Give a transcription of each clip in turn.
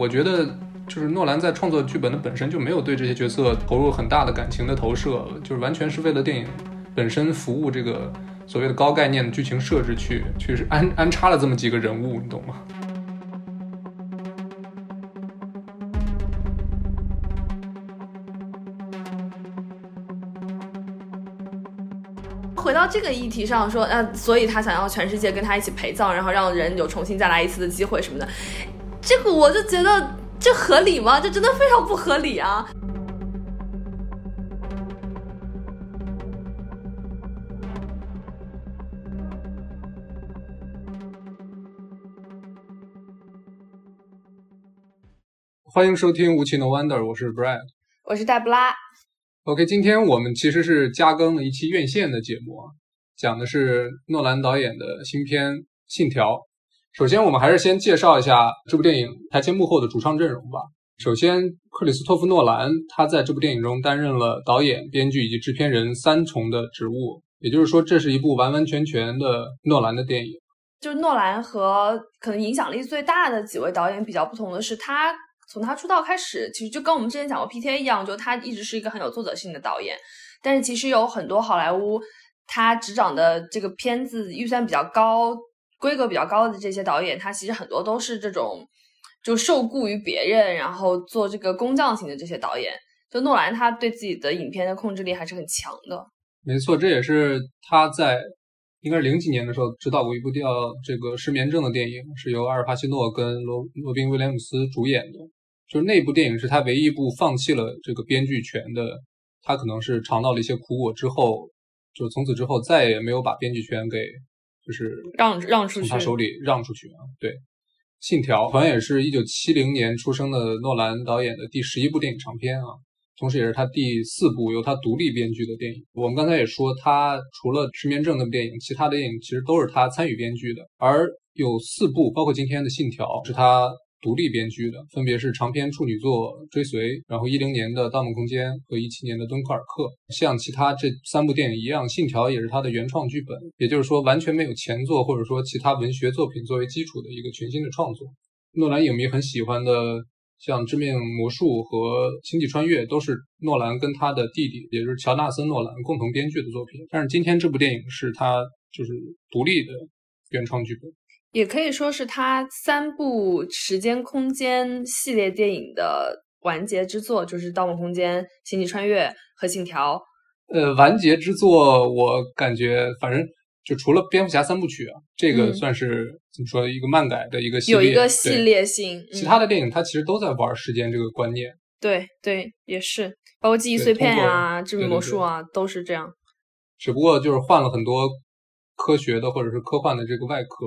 我觉得就是诺兰在创作剧本的本身就没有对这些角色投入很大的感情的投射，就是完全是为了电影本身服务这个所谓的高概念的剧情设置去，去安安插了这么几个人物，你懂吗？回到这个议题上说，呃，所以他想要全世界跟他一起陪葬，然后让人有重新再来一次的机会什么的，这个我就觉得这合理吗？这真的非常不合理啊！欢迎收听《无奇 No Wonder》，我是 Brad，我是黛布拉。OK，今天我们其实是加更了一期院线的节目啊，讲的是诺兰导演的新片《信条》。首先，我们还是先介绍一下这部电影台前幕后的主创阵容吧。首先，克里斯托弗·诺兰他在这部电影中担任了导演、编剧以及制片人三重的职务，也就是说，这是一部完完全全的诺兰的电影。就诺兰和可能影响力最大的几位导演比较不同的是，他从他出道开始，其实就跟我们之前讲过 P T A 一样，就他一直是一个很有作者性的导演。但是其实有很多好莱坞他执掌的这个片子预算比较高、规格比较高的这些导演，他其实很多都是这种就受雇于别人，然后做这个工匠型的这些导演。就诺兰他对自己的影片的控制力还是很强的。没错，这也是他在。应该是零几年的时候，指导过一部叫这个失眠症的电影，是由阿尔帕西诺跟罗罗宾威廉姆斯主演的。就是那部电影是他唯一一部放弃了这个编剧权的。他可能是尝到了一些苦果之后，就从此之后再也没有把编剧权给就是让让出去，从他手里让出去啊。对，《信条》好像也是一九七零年出生的诺兰导演的第十一部电影长片啊。同时，也是他第四部由他独立编剧的电影。我们刚才也说，他除了《失眠症》那部电影，其他的电影其实都是他参与编剧的。而有四部，包括今天的《信条》，是他独立编剧的，分别是长篇处女作《追随》，然后一零年的《盗梦空间》和一七年的《敦刻尔克》。像其他这三部电影一样，《信条》也是他的原创剧本，也就是说，完全没有前作或者说其他文学作品作为基础的一个全新的创作。诺兰影迷很喜欢的。像《致命魔术》和《星际穿越》都是诺兰跟他的弟弟，也就是乔纳森·诺兰共同编剧的作品。但是今天这部电影是他就是独立的原创剧本，也可以说是他三部时间空间系列电影的完结之作，就是《盗梦空间》《星际穿越》和《信条》。呃，完结之作，我感觉反正。就除了蝙蝠侠三部曲啊，这个算是怎么说一个漫改的一个系列，有一个系列性。其他的电影它其实都在玩时间这个观念。对对，也是，包括记忆碎片啊、致命魔术啊，都是这样。只不过就是换了很多科学的或者是科幻的这个外壳，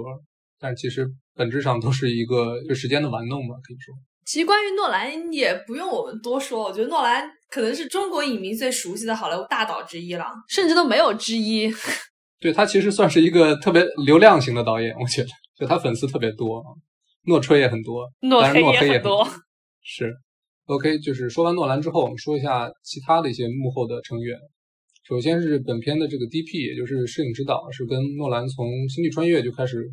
但其实本质上都是一个就时间的玩弄吧，可以说。其实关于诺兰也不用我们多说，我觉得诺兰可能是中国影迷最熟悉的好莱坞大导之一了，甚至都没有之一。对他其实算是一个特别流量型的导演，我觉得，就他粉丝特别多，诺吹也很多，诺黑也很多。是，OK，就是说完诺兰之后，我们说一下其他的一些幕后的成员。首先是本片的这个 DP，也就是摄影指导，是跟诺兰从《星际穿越》就开始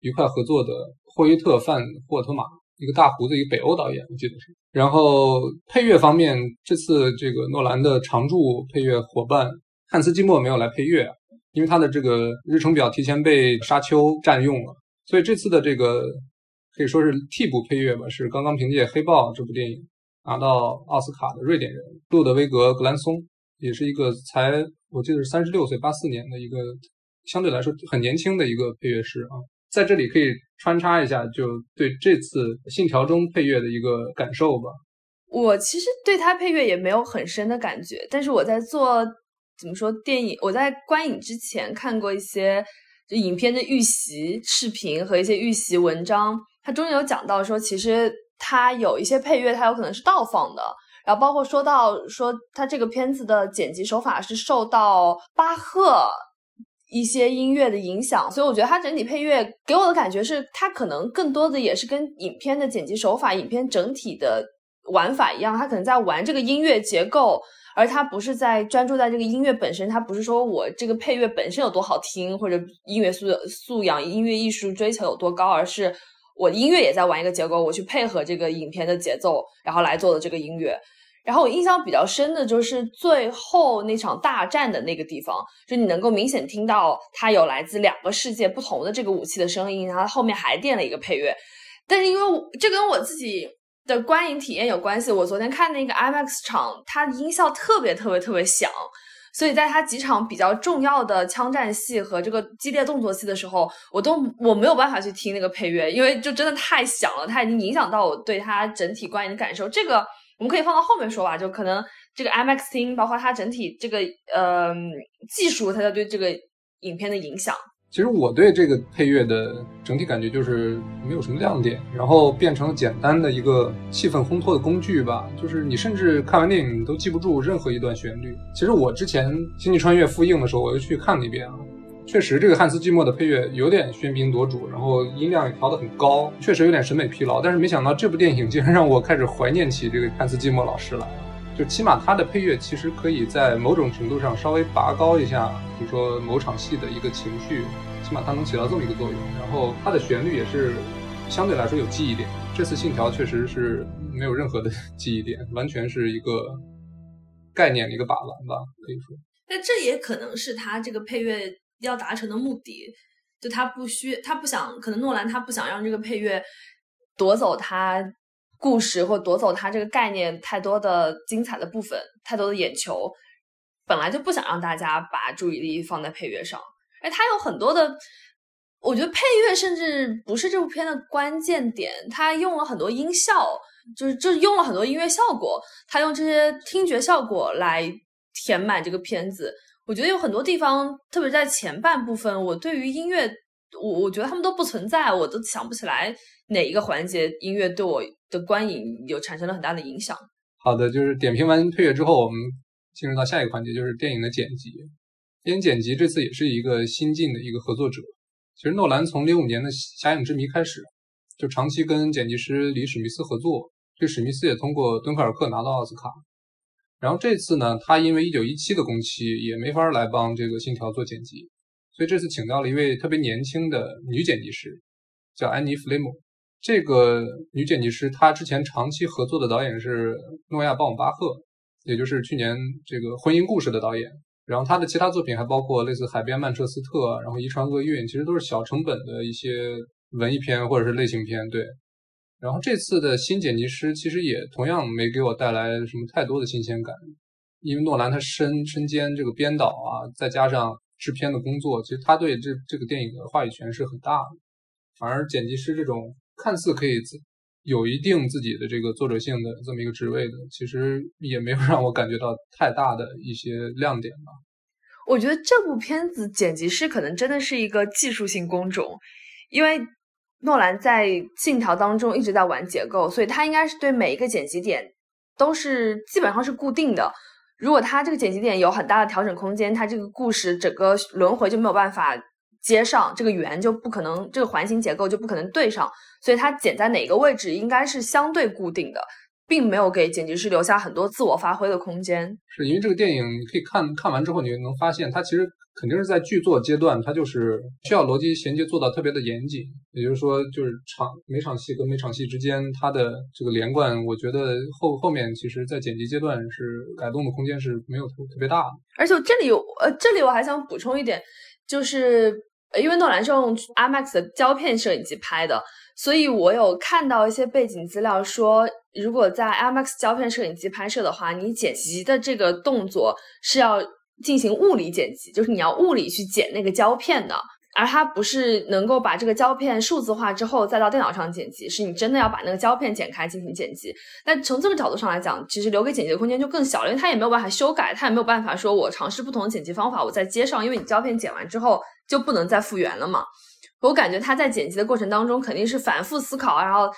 愉快合作的霍伊特·范霍特玛，一个大胡子，一个北欧导演，我记得是。然后配乐方面，这次这个诺兰的常驻配乐伙伴汉斯·季默没有来配乐。因为他的这个日程表提前被沙丘占用了，所以这次的这个可以说是替补配乐吧，是刚刚凭借《黑豹》这部电影拿到奥斯卡的瑞典人路德维格·格兰松，也是一个才我记得是三十六岁，八四年的一个相对来说很年轻的一个配乐师啊，在这里可以穿插一下，就对这次《信条》中配乐的一个感受吧。我其实对他配乐也没有很深的感觉，但是我在做。怎么说？电影我在观影之前看过一些就影片的预习视频和一些预习文章，它中间有讲到说，其实它有一些配乐，它有可能是倒放的。然后包括说到说，它这个片子的剪辑手法是受到巴赫一些音乐的影响，所以我觉得它整体配乐给我的感觉是，它可能更多的也是跟影片的剪辑手法、影片整体的玩法一样，它可能在玩这个音乐结构。而他不是在专注在这个音乐本身，他不是说我这个配乐本身有多好听，或者音乐素素养、音乐艺术追求有多高，而是我音乐也在玩一个结构，我去配合这个影片的节奏，然后来做的这个音乐。然后我印象比较深的就是最后那场大战的那个地方，就你能够明显听到它有来自两个世界不同的这个武器的声音，然后后面还垫了一个配乐。但是因为这跟我自己的观影体验有关系，我昨天看那个 IMAX 场，它的音效特别特别特别响，所以在它几场比较重要的枪战戏和这个激烈动作戏的时候，我都我没有办法去听那个配乐，因为就真的太响了，它已经影响到我对它整体观影的感受。这个。我们可以放到后面说吧，就可能这个 IMAX 厅，包括它整体这个呃技术，它的对这个影片的影响。其实我对这个配乐的整体感觉就是没有什么亮点，然后变成了简单的一个气氛烘托的工具吧。就是你甚至看完电影都记不住任何一段旋律。其实我之前《星际穿越》复映的时候，我又去看了一遍啊。确实，这个汉斯季默的配乐有点喧宾夺主，然后音量也调得很高，确实有点审美疲劳。但是没想到这部电影竟然让我开始怀念起这个汉斯季默老师来了。就起码他的配乐其实可以在某种程度上稍微拔高一下，比如说某场戏的一个情绪，起码它能起到这么一个作用。然后它的旋律也是相对来说有记忆点。这次《信条》确实是没有任何的 记忆点，完全是一个概念的一个把玩吧，可以说。但这也可能是他这个配乐。要达成的目的，就他不需他不想，可能诺兰他不想让这个配乐夺走他故事或夺走他这个概念太多的精彩的部分，太多的眼球，本来就不想让大家把注意力放在配乐上。哎，他有很多的，我觉得配乐甚至不是这部片的关键点，他用了很多音效，就是就是用了很多音乐效果，他用这些听觉效果来填满这个片子。我觉得有很多地方，特别在前半部分，我对于音乐，我我觉得他们都不存在，我都想不起来哪一个环节音乐对我的观影有产生了很大的影响。好的，就是点评完配乐之后，我们进入到下一个环节，就是电影的剪辑。电影剪辑这次也是一个新晋的一个合作者。其实诺兰从零五年的《侠影之谜》开始，就长期跟剪辑师李史密斯合作，这史密斯也通过《敦刻尔克》拿到奥斯卡。然后这次呢，他因为一九一七的工期也没法来帮这个《信条》做剪辑，所以这次请到了一位特别年轻的女剪辑师，叫安妮·弗雷姆。这个女剪辑师她之前长期合作的导演是诺亚·鲍姆巴赫，也就是去年这个《婚姻故事》的导演。然后他的其他作品还包括类似《海边曼彻斯特》，然后《遗传厄运》，其实都是小成本的一些文艺片或者是类型片。对。然后这次的新剪辑师其实也同样没给我带来什么太多的新鲜感，因为诺兰他身身兼这个编导啊，再加上制片的工作，其实他对这这个电影的话语权是很大的。反而剪辑师这种看似可以自有一定自己的这个作者性的这么一个职位的，其实也没有让我感觉到太大的一些亮点吧。我觉得这部片子剪辑师可能真的是一个技术性工种，因为。诺兰在《信条》当中一直在玩结构，所以他应该是对每一个剪辑点都是基本上是固定的。如果他这个剪辑点有很大的调整空间，他这个故事整个轮回就没有办法接上，这个圆就不可能，这个环形结构就不可能对上。所以他剪在哪个位置应该是相对固定的，并没有给剪辑师留下很多自我发挥的空间。是因为这个电影你可以看看完之后，你能发现它其实。肯定是在剧作阶段，它就是需要逻辑衔接做到特别的严谨。也就是说，就是场每场戏跟每场戏之间，它的这个连贯，我觉得后后面其实在剪辑阶段是改动的空间是没有特特别大的。而且这里有呃，这里我还想补充一点，就是因为诺兰是用 IMAX 的胶片摄影机拍的，所以我有看到一些背景资料说，如果在 IMAX 胶片摄影机拍摄的话，你剪辑的这个动作是要。进行物理剪辑，就是你要物理去剪那个胶片的，而它不是能够把这个胶片数字化之后再到电脑上剪辑，是你真的要把那个胶片剪开进行剪辑。那从这个角度上来讲，其实留给剪辑的空间就更小了，因为它也没有办法修改，它也没有办法说我尝试不同的剪辑方法，我再接上，因为你胶片剪完之后就不能再复原了嘛。我感觉他在剪辑的过程当中肯定是反复思考，然后。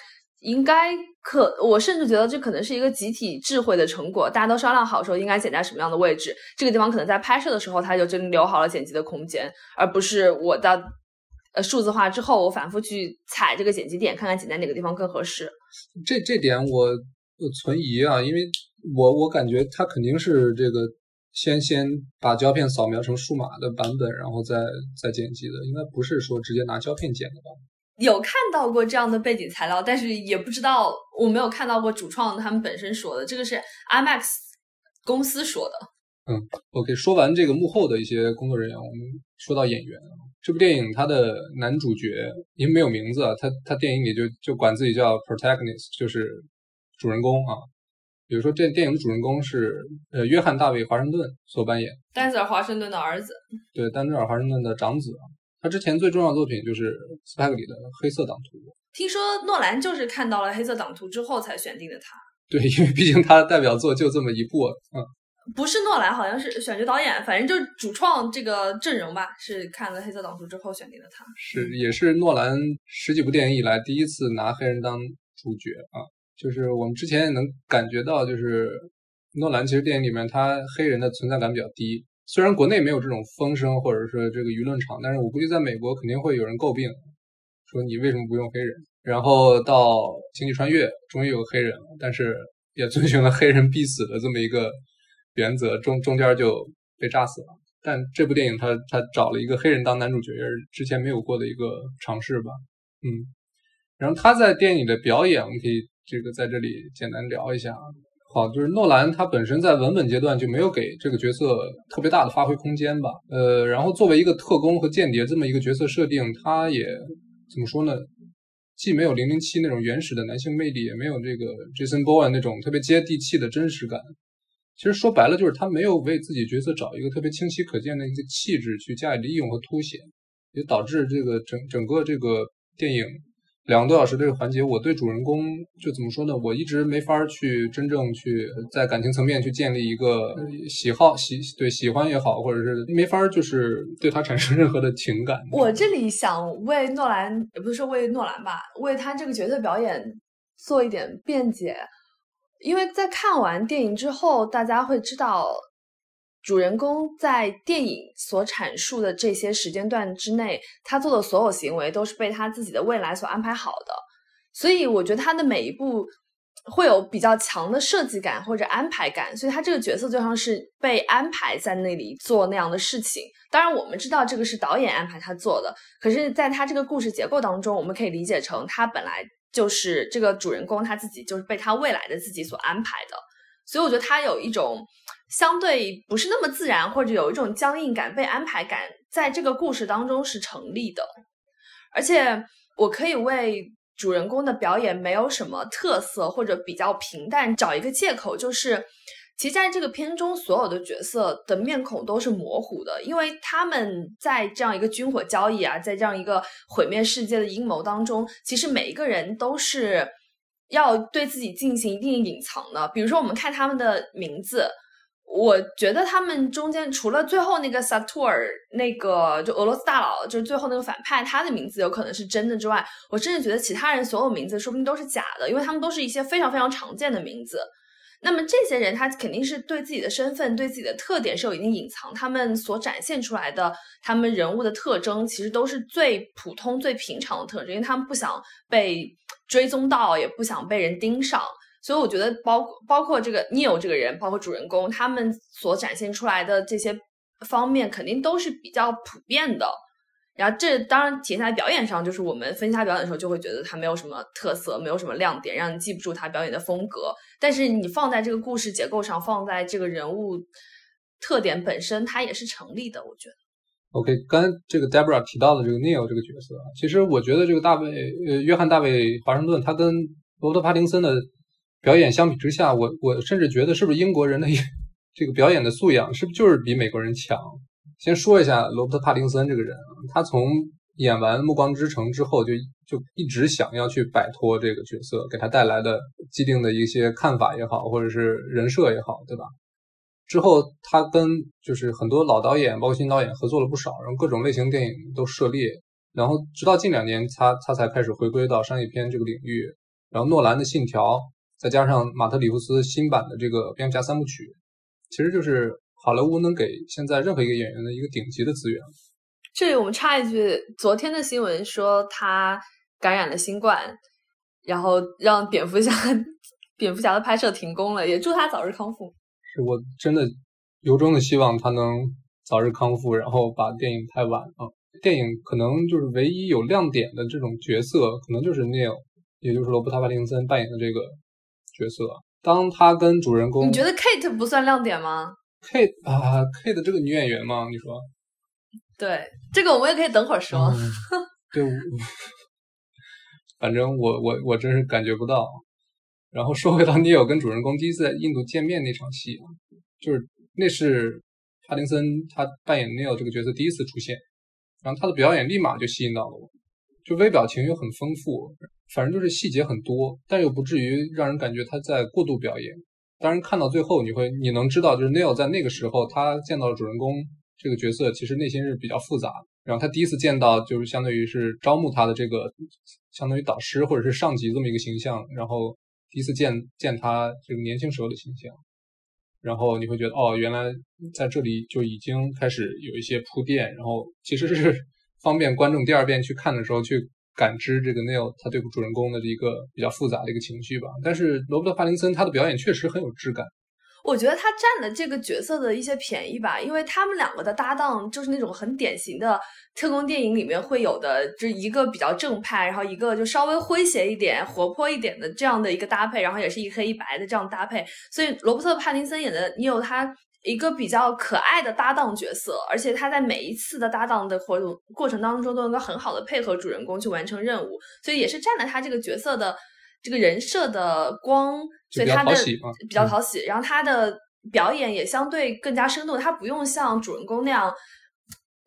应该可，我甚至觉得这可能是一个集体智慧的成果。大家都商量好说应该剪在什么样的位置，这个地方可能在拍摄的时候他就真留好了剪辑的空间，而不是我到呃数字化之后我反复去踩这个剪辑点，看看剪在哪个地方更合适。这这点我存疑啊，因为我我感觉他肯定是这个先先把胶片扫描成数码的版本，然后再再剪辑的，应该不是说直接拿胶片剪的吧？有看到过这样的背景材料，但是也不知道我没有看到过主创他们本身说的，这个是 IMAX 公司说的。嗯，OK，说完这个幕后的一些工作人员，我们说到演员啊，这部电影它的男主角因为没有名字啊，他他电影里就就管自己叫 protagonist，就是主人公啊。比如说这电影的主人公是呃约翰大卫华盛顿所扮演，丹泽尔华盛顿的儿子，对，丹泽尔华盛顿的长子啊。他之前最重要的作品就是斯派克里的《黑色党徒》。听说诺兰就是看到了《黑色党徒》之后才选定的他。对，因为毕竟他的代表作就这么一部，嗯。不是诺兰，好像是选角导演，反正就是主创这个阵容吧，是看了《黑色党徒》之后选定的他。是，也是诺兰十几部电影以来第一次拿黑人当主角啊。就是我们之前也能感觉到，就是诺兰其实电影里面他黑人的存在感比较低。虽然国内没有这种风声或者说这个舆论场，但是我估计在美国肯定会有人诟病，说你为什么不用黑人？然后到《星际穿越》终于有黑人了，但是也遵循了黑人必死的这么一个。原则中中间就被炸死了，但这部电影他他找了一个黑人当男主角，也是之前没有过的一个尝试吧，嗯，然后他在电影的表演，我们可以这个在这里简单聊一下。好，就是诺兰他本身在文本阶段就没有给这个角色特别大的发挥空间吧，呃，然后作为一个特工和间谍这么一个角色设定，他也怎么说呢？既没有零零七那种原始的男性魅力，也没有这个 Jason Bourne 那种特别接地气的真实感。其实说白了，就是他没有为自己角色找一个特别清晰可见的一个气质去加以利用和凸显，也导致这个整整个这个电影两个多小时这个环节，我对主人公就怎么说呢？我一直没法去真正去在感情层面去建立一个喜好喜对喜欢也好，或者是没法就是对他产生任何的情感。我这里想为诺兰，也不是说为诺兰吧，为他这个角色表演做一点辩解。因为在看完电影之后，大家会知道，主人公在电影所阐述的这些时间段之内，他做的所有行为都是被他自己的未来所安排好的。所以，我觉得他的每一步会有比较强的设计感或者安排感。所以，他这个角色就像是被安排在那里做那样的事情。当然，我们知道这个是导演安排他做的，可是在他这个故事结构当中，我们可以理解成他本来。就是这个主人公他自己就是被他未来的自己所安排的，所以我觉得他有一种相对不是那么自然，或者有一种僵硬感、被安排感，在这个故事当中是成立的。而且我可以为主人公的表演没有什么特色或者比较平淡找一个借口，就是。其实，在这个片中，所有的角色的面孔都是模糊的，因为他们在这样一个军火交易啊，在这样一个毁灭世界的阴谋当中，其实每一个人都是要对自己进行一定隐藏的。比如说，我们看他们的名字，我觉得他们中间除了最后那个萨图尔，那个就俄罗斯大佬，就是最后那个反派，他的名字有可能是真的之外，我甚至觉得其他人所有名字说不定都是假的，因为他们都是一些非常非常常见的名字。那么这些人，他肯定是对自己的身份、对自己的特点是有一定隐藏。他们所展现出来的，他们人物的特征，其实都是最普通、最平常的特征，因为他们不想被追踪到，也不想被人盯上。所以我觉得，包包括这个 Neil 这个人，包括主人公，他们所展现出来的这些方面，肯定都是比较普遍的。然后这当然体现在表演上，就是我们分析他表演的时候，就会觉得他没有什么特色，没有什么亮点，让你记不住他表演的风格。但是你放在这个故事结构上，放在这个人物特点本身，它也是成立的。我觉得。OK，刚才这个 Debra 提到的这个 Neil 这个角色啊，其实我觉得这个大卫呃约翰大卫华盛顿，他跟罗伯特帕丁森的表演相比之下，我我甚至觉得是不是英国人的这个表演的素养是不是就是比美国人强？先说一下罗伯特·帕丁森这个人，他从演完《暮光之城》之后，就就一直想要去摆脱这个角色给他带来的既定的一些看法也好，或者是人设也好，对吧？之后他跟就是很多老导演，包括新导演合作了不少，然后各种类型电影都涉猎，然后直到近两年，他他才开始回归到商业片这个领域。然后诺兰的《信条》，再加上马特·里夫斯新版的这个《蝙蝠侠三部曲》，其实就是。好莱坞能给现在任何一个演员的一个顶级的资源。这里我们插一句，昨天的新闻说他感染了新冠，然后让蝙蝠侠 蝙蝠侠的拍摄停工了，也祝他早日康复。是我真的由衷的希望他能早日康复，然后把电影拍完啊。电影可能就是唯一有亮点的这种角色，可能就是 Neil，也就是罗伯特·帕丁森扮演的这个角色。当他跟主人公，你觉得 Kate 不算亮点吗？Kate 啊，Kate 这个女演员吗，你说？对，这个我们也可以等会儿说。嗯、对，反正我我我真是感觉不到。然后说回到 Neil 跟主人公第一次在印度见面那场戏啊，就是那是帕丁森他扮演 Neil 这个角色第一次出现，然后他的表演立马就吸引到了我，就微表情又很丰富，反正就是细节很多，但又不至于让人感觉他在过度表演。当然看到最后你会你能知道，就是 Neil 在那个时候他见到了主人公这个角色，其实内心是比较复杂。然后他第一次见到就是相当于是招募他的这个相当于导师或者是上级这么一个形象，然后。第一次见见他这个年轻时候的形象，然后你会觉得哦，原来在这里就已经开始有一些铺垫，然后其实是方便观众第二遍去看的时候去感知这个 Neil 他对主人公的一个比较复杂的一个情绪吧。但是罗伯特·帕林森他的表演确实很有质感。我觉得他占了这个角色的一些便宜吧，因为他们两个的搭档就是那种很典型的特工电影里面会有的，就一个比较正派，然后一个就稍微诙谐一点、活泼一点的这样的一个搭配，然后也是一黑一白的这样搭配。所以罗伯特·帕丁森演的尼欧，他一个比较可爱的搭档角色，而且他在每一次的搭档的活动过程当中都能够很好的配合主人公去完成任务，所以也是占了他这个角色的。这个人设的光，所以他的比较讨喜，然后他的表演也相对更加生动。他不用像主人公那样，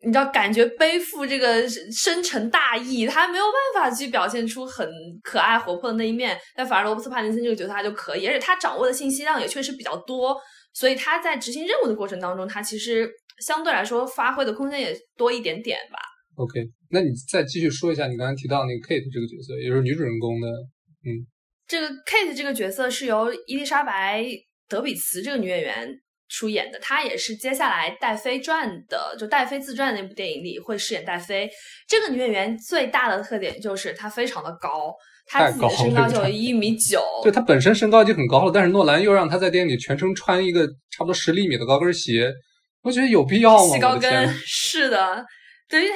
你知道，感觉背负这个深沉大义，他没有办法去表现出很可爱活泼的那一面。但反而罗伯斯·帕丁森这个角色他就可以，而且他掌握的信息量也确实比较多，所以他在执行任务的过程当中，他其实相对来说发挥的空间也多一点点吧。OK，那你再继续说一下你刚才提到那个 Kate 这个角色，也就是女主人公的。嗯，这个 Kate 这个角色是由伊丽莎白·德比茨这个女演员出演的，她也是接下来戴妃传的，就戴妃自传那部电影里会饰演戴妃。这个女演员最大的特点就是她非常的高，她自己的身高就有一米九，对他本身身高已经很高了，但是诺兰又让他在电影里全程穿一个差不多十厘米的高跟鞋，我觉得有必要吗？细高跟是的，等于她。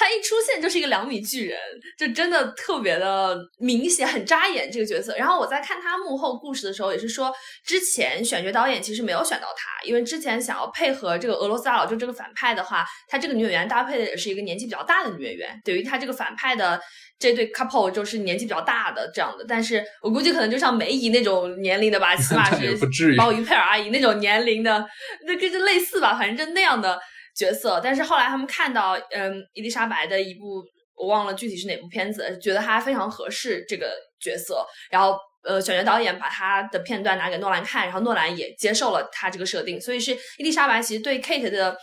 他一出现就是一个两米巨人，就真的特别的明显，很扎眼这个角色。然后我在看他幕后故事的时候，也是说之前选角导演其实没有选到他，因为之前想要配合这个俄罗斯大佬就这个反派的话，他这个女演员搭配的也是一个年纪比较大的女演员，等于他这个反派的这对 couple 就是年纪比较大的这样的。但是我估计可能就像梅姨那种年龄的吧，起码是鲍鱼佩尔阿姨那种年龄的，那跟这类似吧，反正就那样的。角色，但是后来他们看到，嗯，伊丽莎白的一部，我忘了具体是哪部片子，觉得她非常合适这个角色，然后，呃，选角导演把她的片段拿给诺兰看，然后诺兰也接受了她这个设定，所以是伊丽莎白其实对 Kate 的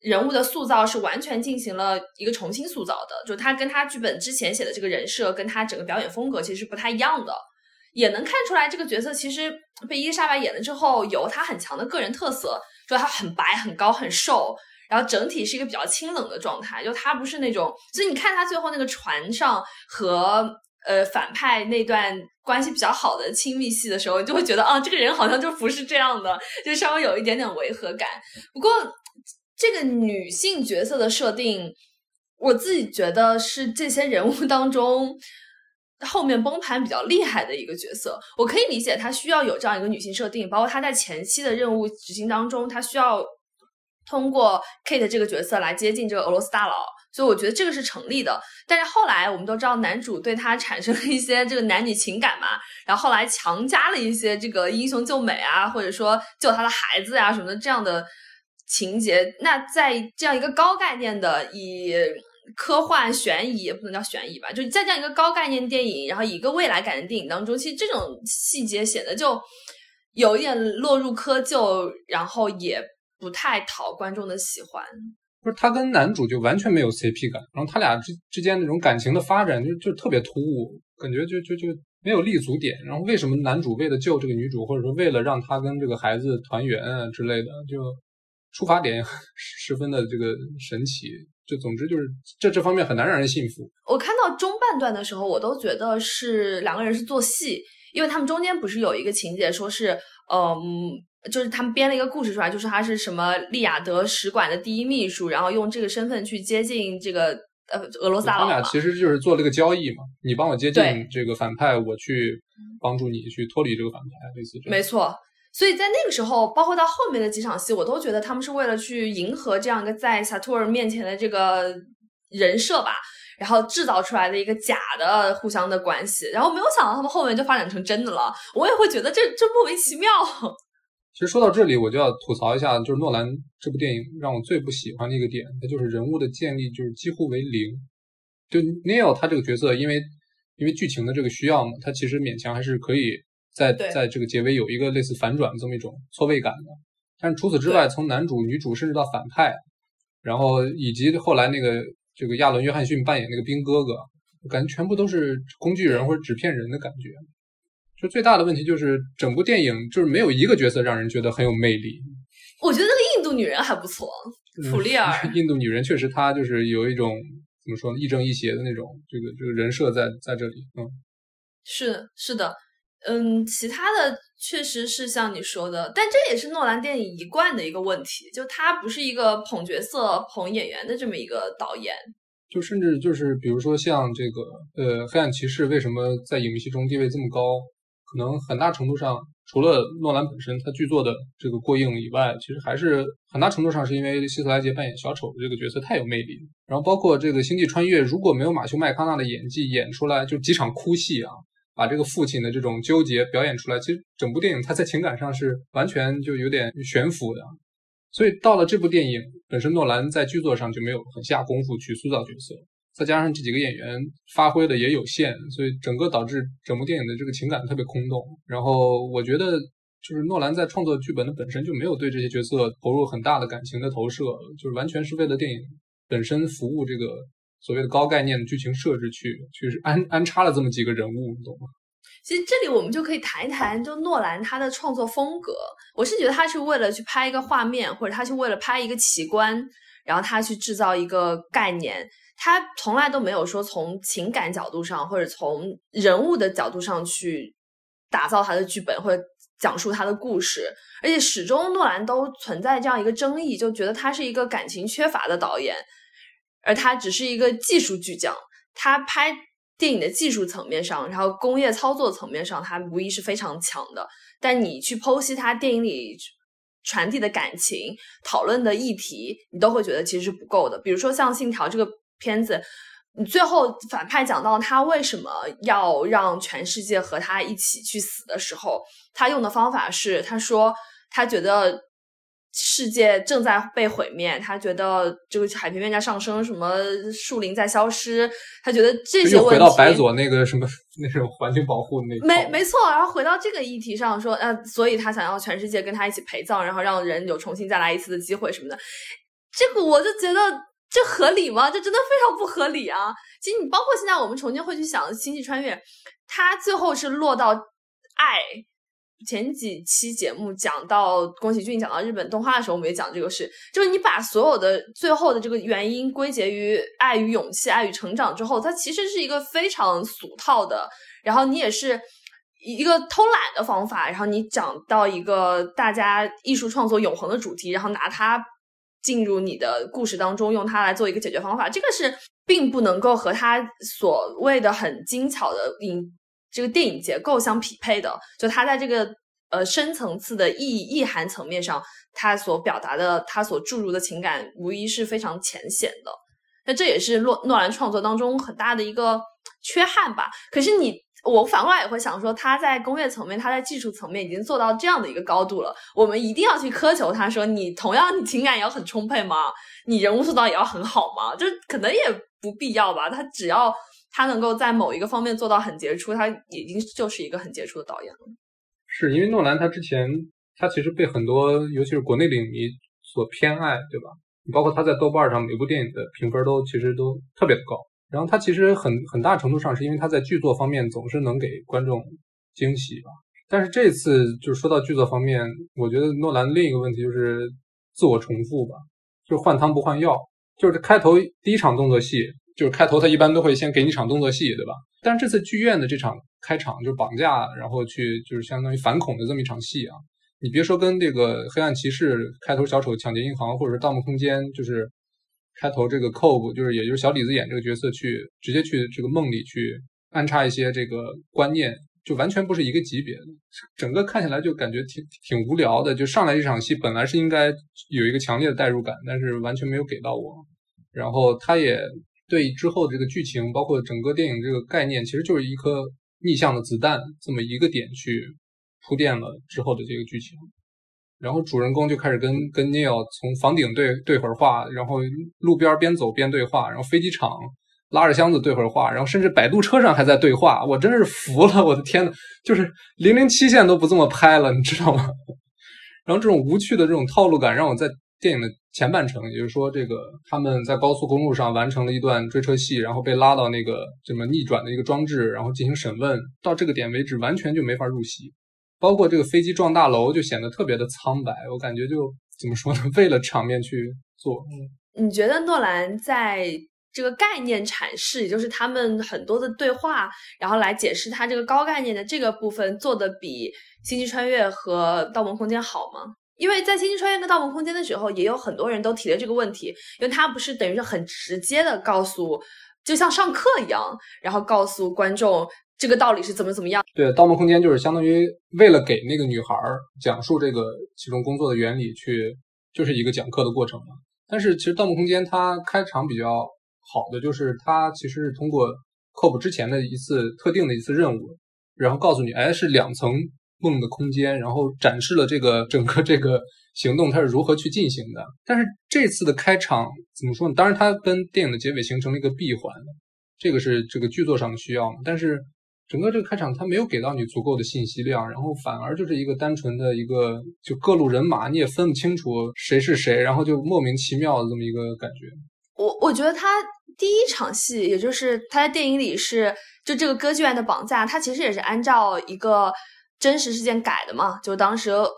人物的塑造是完全进行了一个重新塑造的，就她跟她剧本之前写的这个人设，跟她整个表演风格其实是不太一样的，也能看出来这个角色其实被伊丽莎白演了之后，有她很强的个人特色，就她很白、很高、很瘦。然后整体是一个比较清冷的状态，就他不是那种，所以你看他最后那个船上和呃反派那段关系比较好的亲密戏的时候，你就会觉得啊，这个人好像就不是这样的，就稍微有一点点违和感。不过这个女性角色的设定，我自己觉得是这些人物当中后面崩盘比较厉害的一个角色。我可以理解他需要有这样一个女性设定，包括他在前期的任务执行当中，他需要。通过 Kate 这个角色来接近这个俄罗斯大佬，所以我觉得这个是成立的。但是后来我们都知道，男主对他产生了一些这个男女情感嘛，然后后来强加了一些这个英雄救美啊，或者说救他的孩子呀什么的这样的情节。那在这样一个高概念的以科幻悬疑也不能叫悬疑吧，就在这样一个高概念电影，然后以一个未来感的电影当中，其实这种细节显得就有一点落入窠臼，然后也。不太讨观众的喜欢，不是他跟男主就完全没有 CP 感，然后他俩之之间那种感情的发展就就特别突兀，感觉就就就没有立足点。然后为什么男主为了救这个女主，或者说为了让她跟这个孩子团圆啊之类的，就出发点 十分的这个神奇。就总之就是这这方面很难让人信服。我看到中半段的时候，我都觉得是两个人是做戏，因为他们中间不是有一个情节说是。嗯，就是他们编了一个故事出来，就是他是什么利雅得使馆的第一秘书，然后用这个身份去接近这个呃俄罗斯大佬。他们俩其实就是做了个交易嘛，你帮我接近这个反派，我去帮助你去脱离这个反派，类似这样。没错，所以在那个时候，包括到后面的几场戏，我都觉得他们是为了去迎合这样一个在萨图尔面前的这个人设吧，然后制造出来的一个假的互相的关系，然后没有想到他们后面就发展成真的了，我也会觉得这这莫名其妙。其实说到这里，我就要吐槽一下，就是诺兰这部电影让我最不喜欢的一个点，它就是人物的建立就是几乎为零。就 Neil 他这个角色，因为因为剧情的这个需要嘛，他其实勉强还是可以在在这个结尾有一个类似反转这么一种错位感的。但是除此之外，从男主、女主甚至到反派，然后以及后来那个这个亚伦·约翰逊扮演那个兵哥哥，感觉全部都是工具人或者纸片人的感觉。就最大的问题就是整部电影就是没有一个角色让人觉得很有魅力。我觉得那个印度女人还不错，普利尔。印度女人确实她就是有一种怎么说呢，亦正亦邪的那种这个这个人设在在这里。嗯，是是的，嗯，其他的确实是像你说的，但这也是诺兰电影一贯的一个问题，就他不是一个捧角色、捧演员的这么一个导演。就甚至就是比如说像这个呃黑暗骑士为什么在影系中地位这么高？可能很大程度上，除了诺兰本身他剧作的这个过硬以外，其实还是很大程度上是因为希斯莱杰扮演小丑的这个角色太有魅力。然后包括这个星际穿越，如果没有马修麦康纳的演技演出来，就几场哭戏啊，把这个父亲的这种纠结表演出来，其实整部电影它在情感上是完全就有点悬浮的。所以到了这部电影本身，诺兰在剧作上就没有很下功夫去塑造角色。再加上这几个演员发挥的也有限，所以整个导致整部电影的这个情感特别空洞。然后我觉得，就是诺兰在创作剧本的本身就没有对这些角色投入很大的感情的投射，就是完全是为了电影本身服务这个所谓的高概念的剧情设置去去安安插了这么几个人物，你懂吗？其实这里我们就可以谈一谈，就诺兰他的创作风格。我是觉得他是为了去拍一个画面，或者他是为了拍一个奇观，然后他去制造一个概念。他从来都没有说从情感角度上，或者从人物的角度上去打造他的剧本，或者讲述他的故事。而且始终诺兰都存在这样一个争议，就觉得他是一个感情缺乏的导演，而他只是一个技术巨匠。他拍电影的技术层面上，然后工业操作层面上，他无疑是非常强的。但你去剖析他电影里传递的感情、讨论的议题，你都会觉得其实是不够的。比如说像《信条》这个。片子，你最后反派讲到他为什么要让全世界和他一起去死的时候，他用的方法是，他说他觉得世界正在被毁灭，他觉得这个海平面在上升，什么树林在消失，他觉得这些问题。回到白左那个什么那种环境保护那没没错，然后回到这个议题上说，呃，所以他想要全世界跟他一起陪葬，然后让人有重新再来一次的机会什么的。这个我就觉得。这合理吗？这真的非常不合理啊！其实你包括现在我们重新会去想《星际穿越》，它最后是落到爱。前几期节目讲到宫崎骏讲到日本动画的时候，我们也讲这个事，就是你把所有的最后的这个原因归结于爱与勇气、爱与成长之后，它其实是一个非常俗套的，然后你也是一个偷懒的方法，然后你讲到一个大家艺术创作永恒的主题，然后拿它。进入你的故事当中，用它来做一个解决方法，这个是并不能够和它所谓的很精巧的影这个电影结构相匹配的。就它在这个呃深层次的意意涵层面上，它所表达的、它所注入的情感，无疑是非常浅显的。那这也是诺诺兰创作当中很大的一个缺憾吧。可是你。我反过来也会想说，他在工业层面，他在技术层面已经做到这样的一个高度了，我们一定要去苛求他说，你同样你情感也要很充沛吗？你人物塑造也要很好吗？就可能也不必要吧。他只要他能够在某一个方面做到很杰出，他已经就是一个很杰出的导演了。是因为诺兰他之前他其实被很多尤其是国内的影迷所偏爱，对吧？包括他在豆瓣上每部电影的评分都其实都特别的高。然后他其实很很大程度上是因为他在剧作方面总是能给观众惊喜吧。但是这次就是说到剧作方面，我觉得诺兰另一个问题就是自我重复吧，就是换汤不换药。就是开头第一场动作戏，就是开头他一般都会先给你一场动作戏，对吧？但是这次剧院的这场开场就是绑架，然后去就是相当于反恐的这么一场戏啊，你别说跟这个黑暗骑士开头小丑抢劫银行，或者是盗梦空间，就是开头这个 Cove，就是也就是小李子演这个角色去直接去这个梦里去安插一些这个观念，就完全不是一个级别的。整个看起来就感觉挺挺无聊的。就上来这场戏本来是应该有一个强烈的代入感，但是完全没有给到我。然后他也对之后的这个剧情，包括整个电影这个概念，其实就是一颗逆向的子弹这么一个点去。铺垫了之后的这个剧情，然后主人公就开始跟跟 Neil 从房顶对对会儿话，然后路边边走边对话，然后飞机场拉着箱子对会儿话，然后甚至摆渡车上还在对话，我真是服了，我的天呐，就是零零七线都不这么拍了，你知道吗？然后这种无趣的这种套路感，让我在电影的前半程，也就是说这个他们在高速公路上完成了一段追车戏，然后被拉到那个这么逆转的一个装置，然后进行审问，到这个点为止，完全就没法入戏。包括这个飞机撞大楼就显得特别的苍白，我感觉就怎么说呢？为了场面去做。你觉得诺兰在这个概念阐释，也就是他们很多的对话，然后来解释他这个高概念的这个部分，做的比《星际穿越》和《盗梦空间》好吗？因为在《星际穿越》跟《盗梦空间》的时候，也有很多人都提了这个问题，因为他不是等于是很直接的告诉，就像上课一样，然后告诉观众。这个道理是怎么怎么样？对，《盗梦空间》就是相当于为了给那个女孩讲述这个其中工作的原理，去就是一个讲课的过程嘛。但是其实《盗梦空间》它开场比较好的就是它其实是通过科普之前的一次特定的一次任务，然后告诉你，哎，是两层梦的空间，然后展示了这个整个这个行动它是如何去进行的。但是这次的开场怎么说呢？当然它跟电影的结尾形成了一个闭环，这个是这个剧作上的需要嘛。但是整个这个开场，他没有给到你足够的信息量，然后反而就是一个单纯的一个，就各路人马，你也分不清楚谁是谁，然后就莫名其妙的这么一个感觉。我我觉得他第一场戏，也就是他在电影里是就这个歌剧院的绑架，他其实也是按照一个真实事件改的嘛，就当时呃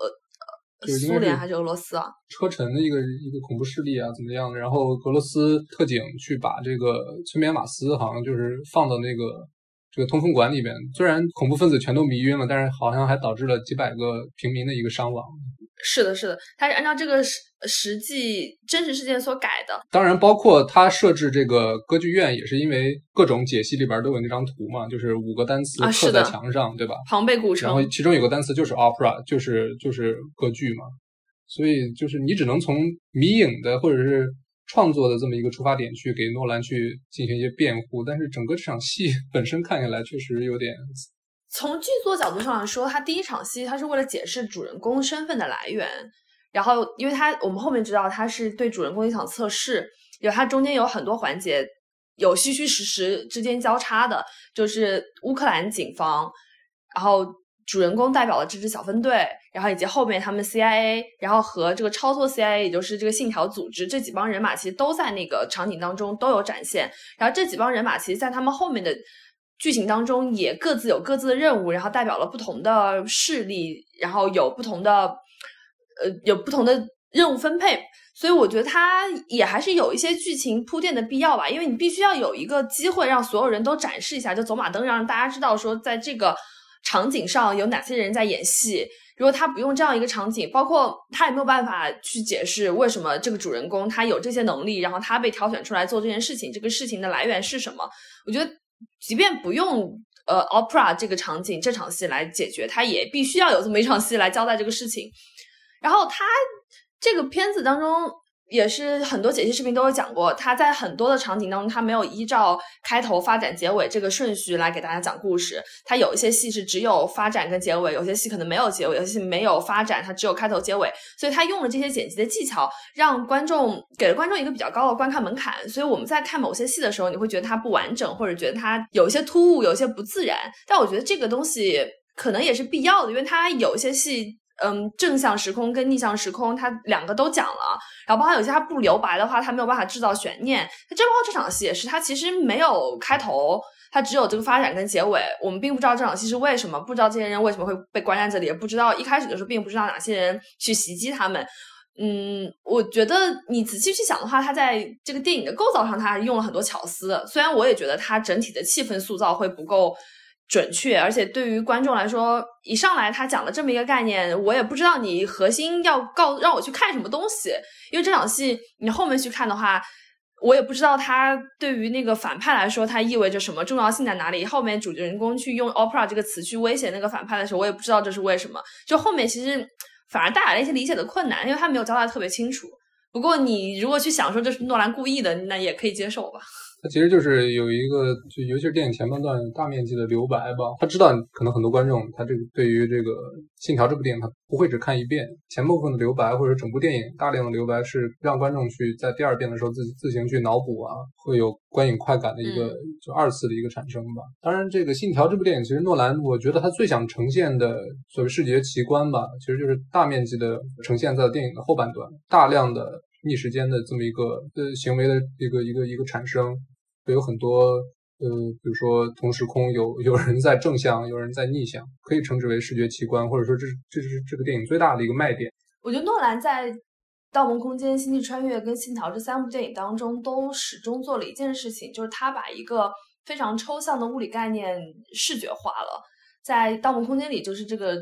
苏联还是俄罗斯啊，车臣的一个一个恐怖势力啊怎么样的，然后俄罗斯特警去把这个催眠马斯好像就是放到那个。这个通风管里面，虽然恐怖分子全都迷晕了，但是好像还导致了几百个平民的一个伤亡。是的，是的，它是按照这个实实际真实事件所改的。当然，包括他设置这个歌剧院，也是因为各种解析里边都有那张图嘛，就是五个单词刻在墙上，对吧？庞贝古城。然后其中有个单词就是 opera，就是就是歌剧嘛，所以就是你只能从迷影的或者是。创作的这么一个出发点去给诺兰去进行一些辩护，但是整个这场戏本身看下来确实有点。从剧作角度上来说，他第一场戏他是为了解释主人公身份的来源，然后因为他我们后面知道他是对主人公一场测试，有他中间有很多环节有虚虚实实之间交叉的，就是乌克兰警方，然后。主人公代表了这支小分队，然后以及后面他们 CIA，然后和这个超脱 CIA，也就是这个信条组织这几帮人马，其实都在那个场景当中都有展现。然后这几帮人马，其实，在他们后面的剧情当中，也各自有各自的任务，然后代表了不同的势力，然后有不同的呃有不同的任务分配。所以我觉得它也还是有一些剧情铺垫的必要吧，因为你必须要有一个机会让所有人都展示一下，就走马灯，让大家知道说在这个。场景上有哪些人在演戏？如果他不用这样一个场景，包括他也没有办法去解释为什么这个主人公他有这些能力，然后他被挑选出来做这件事情，这个事情的来源是什么？我觉得，即便不用呃 opera 这个场景这场戏来解决，他也必须要有这么一场戏来交代这个事情。然后他这个片子当中。也是很多解析视频都有讲过，他在很多的场景当中，他没有依照开头、发展、结尾这个顺序来给大家讲故事。他有一些戏是只有发展跟结尾，有些戏可能没有结尾，有些戏没有发展，它只有开头、结尾。所以他用了这些剪辑的技巧，让观众给了观众一个比较高的观看门槛。所以我们在看某些戏的时候，你会觉得它不完整，或者觉得它有一些突兀、有一些不自然。但我觉得这个东西可能也是必要的，因为它有一些戏。嗯，正向时空跟逆向时空，它两个都讲了，然后包括有些它不留白的话，它没有办法制造悬念。那这包括这场戏也是，它其实没有开头，它只有这个发展跟结尾。我们并不知道这场戏是为什么，不知道这些人为什么会被关在这里，也不知道一开始的时候并不知道哪些人去袭击他们。嗯，我觉得你仔细去想的话，它在这个电影的构造上，它用了很多巧思。虽然我也觉得它整体的气氛塑造会不够。准确，而且对于观众来说，一上来他讲了这么一个概念，我也不知道你核心要告让我去看什么东西，因为这场戏你后面去看的话，我也不知道他对于那个反派来说，它意味着什么重要性在哪里。后面主人公去用 opera 这个词去威胁那个反派的时候，我也不知道这是为什么。就后面其实反而带来了一些理解的困难，因为他没有交代特别清楚。不过你如果去想说这是诺兰故意的，那也可以接受吧。它其实就是有一个，就尤其是电影前半段大面积的留白吧。他知道可能很多观众他这个对于这个《信条》这部电影他不会只看一遍，前部分的留白或者整部电影大量的留白是让观众去在第二遍的时候自己自行去脑补啊，会有观影快感的一个就二次的一个产生吧。当然，这个《信条》这部电影其实诺兰我觉得他最想呈现的所谓视觉奇观吧，其实就是大面积的呈现在电影的后半段，大量的逆时间的这么一个呃行为的一个一个一个产生。有很多，呃，比如说同时空有有人在正向，有人在逆向，可以称之为视觉奇观，或者说这是这是这个电影最大的一个卖点。我觉得诺兰在《盗梦空间》《星际穿越》跟《信条》这三部电影当中，都始终做了一件事情，就是他把一个非常抽象的物理概念视觉化了。在《盗梦空间》里，就是这个。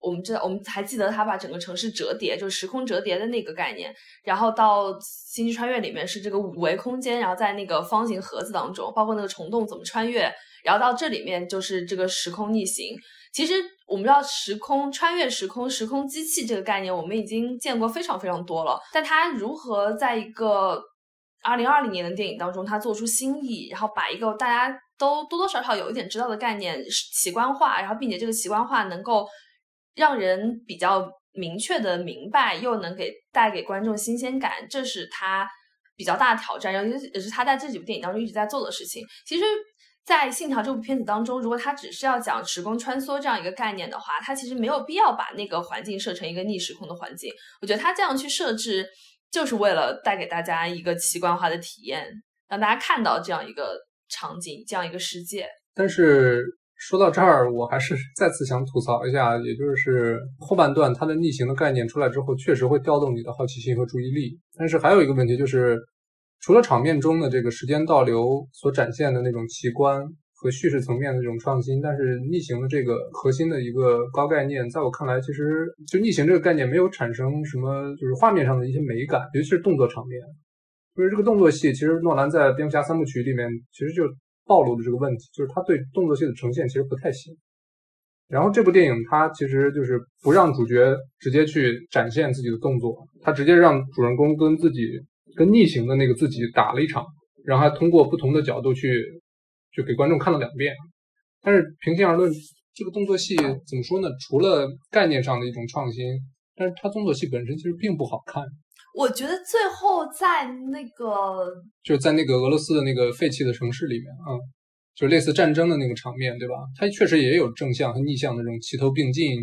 我们知道，我们还记得他把整个城市折叠，就是时空折叠的那个概念。然后到《星际穿越》里面是这个五维空间，然后在那个方形盒子当中，包括那个虫洞怎么穿越。然后到这里面就是这个时空逆行。其实我们知道时空穿越、时空时空机器这个概念，我们已经见过非常非常多了。但它如何在一个二零二零年的电影当中，它做出新意，然后把一个大家都多多少少有一点知道的概念奇观化，然后并且这个奇观化能够。让人比较明确的明白，又能给带给观众新鲜感，这是他比较大的挑战，然后也是他在这几部电影当中一直在做的事情。其实，在《信条》这部片子当中，如果他只是要讲时空穿梭这样一个概念的话，他其实没有必要把那个环境设成一个逆时空的环境。我觉得他这样去设置，就是为了带给大家一个奇观化的体验，让大家看到这样一个场景，这样一个世界。但是。说到这儿，我还是 再次想吐槽一下，也就是后半段它的逆行的概念出来之后，确实会调动你的好奇心和注意力。但是还有一个问题就是，除了场面中的这个时间倒流所展现的那种奇观和叙事层面的这种创新，但是逆行的这个核心的一个高概念，在我看来，其实就逆行这个概念没有产生什么就是画面上的一些美感，尤其是动作场面。就是这个动作戏，其实诺兰在蝙蝠侠三部曲里面其实就。暴露的这个问题，就是他对动作戏的呈现其实不太行。然后这部电影它其实就是不让主角直接去展现自己的动作，他直接让主人公跟自己跟逆行的那个自己打了一场，然后还通过不同的角度去就给观众看了两遍。但是平心而论，这个动作戏怎么说呢？除了概念上的一种创新，但是它动作戏本身其实并不好看。我觉得最后在那个，就是在那个俄罗斯的那个废弃的城市里面啊，就类似战争的那个场面，对吧？它确实也有正向和逆向的这种齐头并进，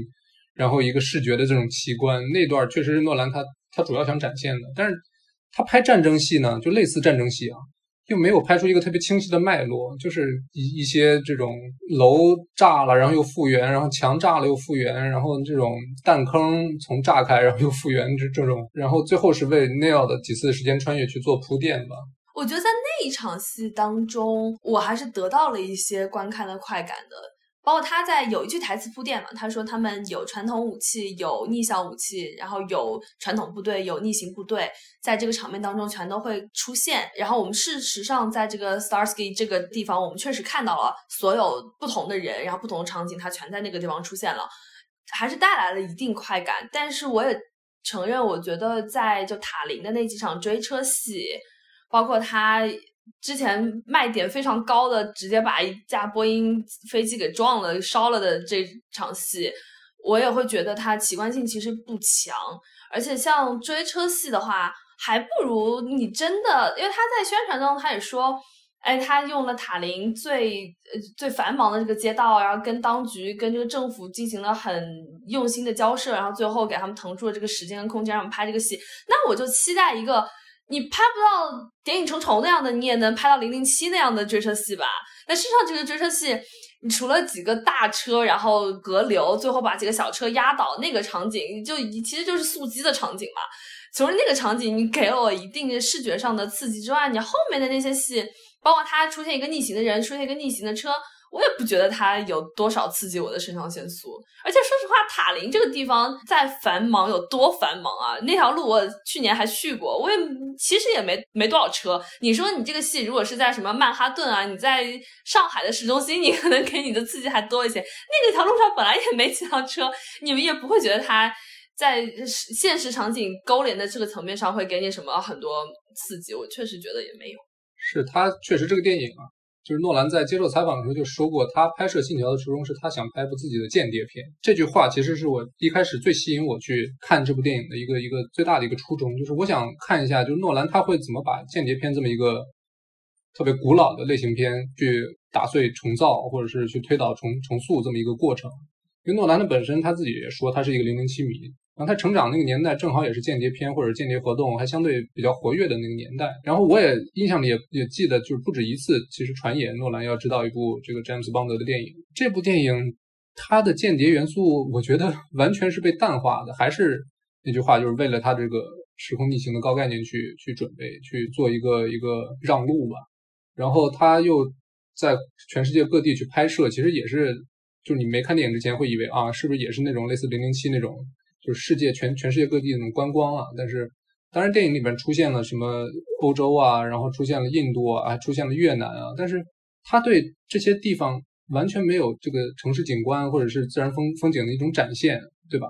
然后一个视觉的这种奇观，那段确实是诺兰他他主要想展现的。但是他拍战争戏呢，就类似战争戏啊。又没有拍出一个特别清晰的脉络，就是一一些这种楼炸了，然后又复原，然后墙炸了又复原，然后这种弹坑从炸开然后又复原这这种，然后最后是为 Neil 的几次时间穿越去做铺垫吧。我觉得在那一场戏当中，我还是得到了一些观看的快感的。包括他在有一句台词铺垫嘛，他说他们有传统武器，有逆向武器，然后有传统部队，有逆行部队，在这个场面当中全都会出现。然后我们事实上在这个 Starsky 这个地方，我们确实看到了所有不同的人，然后不同的场景，他全在那个地方出现了，还是带来了一定快感。但是我也承认，我觉得在就塔林的那几场追车戏，包括他。之前卖点非常高的，直接把一架波音飞机给撞了、烧了的这场戏，我也会觉得它奇观性其实不强。而且像追车戏的话，还不如你真的，因为他在宣传中他也说，哎，他用了塔林最最繁忙的这个街道，然后跟当局、跟这个政府进行了很用心的交涉，然后最后给他们腾出了这个时间跟空间，让我们拍这个戏。那我就期待一个。你拍不到《谍影重重》那样的，你也能拍到《零零七》那样的追车戏吧？那事实上，这个追车戏，你除了几个大车，然后隔流，最后把几个小车压倒那个场景，就其实就是速激的场景嘛。除了那个场景，你给了我一定的视觉上的刺激之外，你后面的那些戏，包括他出现一个逆行的人，出现一个逆行的车。我也不觉得它有多少刺激我的肾上腺素。而且说实话，塔林这个地方再繁忙有多繁忙啊？那条路我去年还去过，我也其实也没没多少车。你说你这个戏如果是在什么曼哈顿啊，你在上海的市中心，你可能给你的刺激还多一些。那个条路上本来也没几辆车，你们也不会觉得它在现实场景勾连的这个层面上会给你什么很多刺激。我确实觉得也没有。是他确实这个电影啊，就是诺兰在接受采访的时候就说过，他拍摄《信条》的初衷是他想拍部自己的间谍片。这句话其实是我一开始最吸引我去看这部电影的一个一个最大的一个初衷，就是我想看一下，就是诺兰他会怎么把间谍片这么一个特别古老的类型片去打碎重造，或者是去推倒重重塑这么一个过程。因为诺兰的本身他自己也说他是一个零零七迷。然后他成长那个年代正好也是间谍片或者间谍活动还相对比较活跃的那个年代。然后我也印象里也也记得，就是不止一次，其实传言诺兰要知道一部这个詹姆斯邦德的电影。这部电影它的间谍元素，我觉得 完全是被淡化的，还是那句话，就是为了他这个时空逆行的高概念去去准备去做一个一个让路吧。然后他又在全世界各地去拍摄，其实也是，就是你没看电影之前会以为啊，是不是也是那种类似零零七那种。就是世界全全世界各地那种观光啊，但是当然电影里边出现了什么欧洲啊，然后出现了印度啊，还出现了越南啊，但是他对这些地方完全没有这个城市景观或者是自然风风景的一种展现，对吧？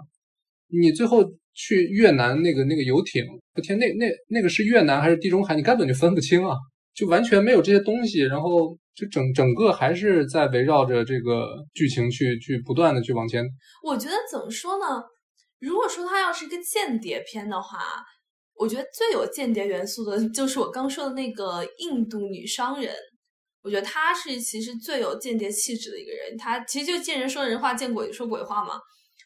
你最后去越南那个那个游艇，我天，那那那个是越南还是地中海？你根本就分不清啊，就完全没有这些东西，然后就整整个还是在围绕着这个剧情去去不断的去往前。我觉得怎么说呢？如果说它要是一个间谍片的话，我觉得最有间谍元素的 就是我刚说的那个印度女商人。我觉得她是其实最有间谍气质的一个人。她其实就见人说人话，见鬼说鬼话嘛。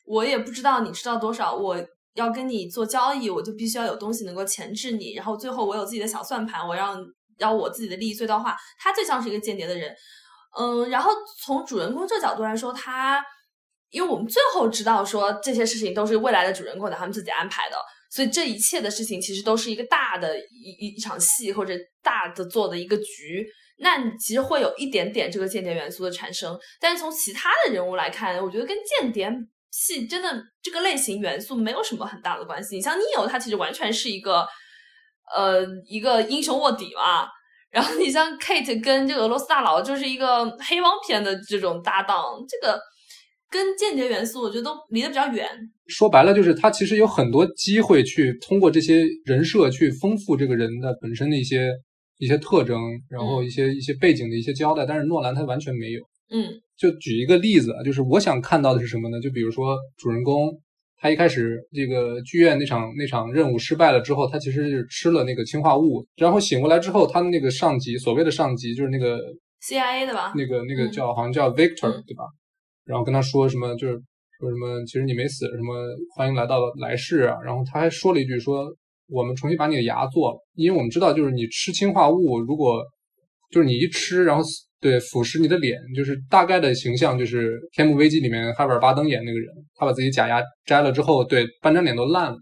我也不知道你知道多少，我要跟你做交易，我就必须要有东西能够钳制你。然后最后我有自己的小算盘，我让让我自己的利益最大化。他最像是一个间谍的人。嗯，然后从主人公这角度来说，他。因为我们最后知道说这些事情都是未来的主人公他们自己安排的，所以这一切的事情其实都是一个大的一一一场戏或者大的做的一个局。那其实会有一点点这个间谍元素的产生，但是从其他的人物来看，我觉得跟间谍戏真的这个类型元素没有什么很大的关系。你像 Neo，他其实完全是一个呃一个英雄卧底嘛，然后你像 Kate 跟这个俄罗斯大佬就是一个黑帮片的这种搭档，这个。跟间谍元素，我觉得都离得比较远。说白了，就是他其实有很多机会去通过这些人设去丰富这个人的本身的一些一些特征，然后一些一些背景的一些交代。但是诺兰他完全没有。嗯，就举一个例子啊，就是我想看到的是什么呢？就比如说主人公他一开始这个剧院那场那场任务失败了之后，他其实是吃了那个氰化物，然后醒过来之后，他的那个上级，所谓的上级就是那个 CIA 的吧？那个那个叫好像叫 Victor 对吧？然后跟他说什么，就是说什么，其实你没死，什么欢迎来到来世啊。然后他还说了一句，说我们重新把你的牙做了，因为我们知道，就是你吃氰化物，如果就是你一吃，然后对腐蚀你的脸，就是大概的形象就是《天幕危机》里面哈维尔巴登演那个人，他把自己假牙摘了之后，对半张脸都烂了。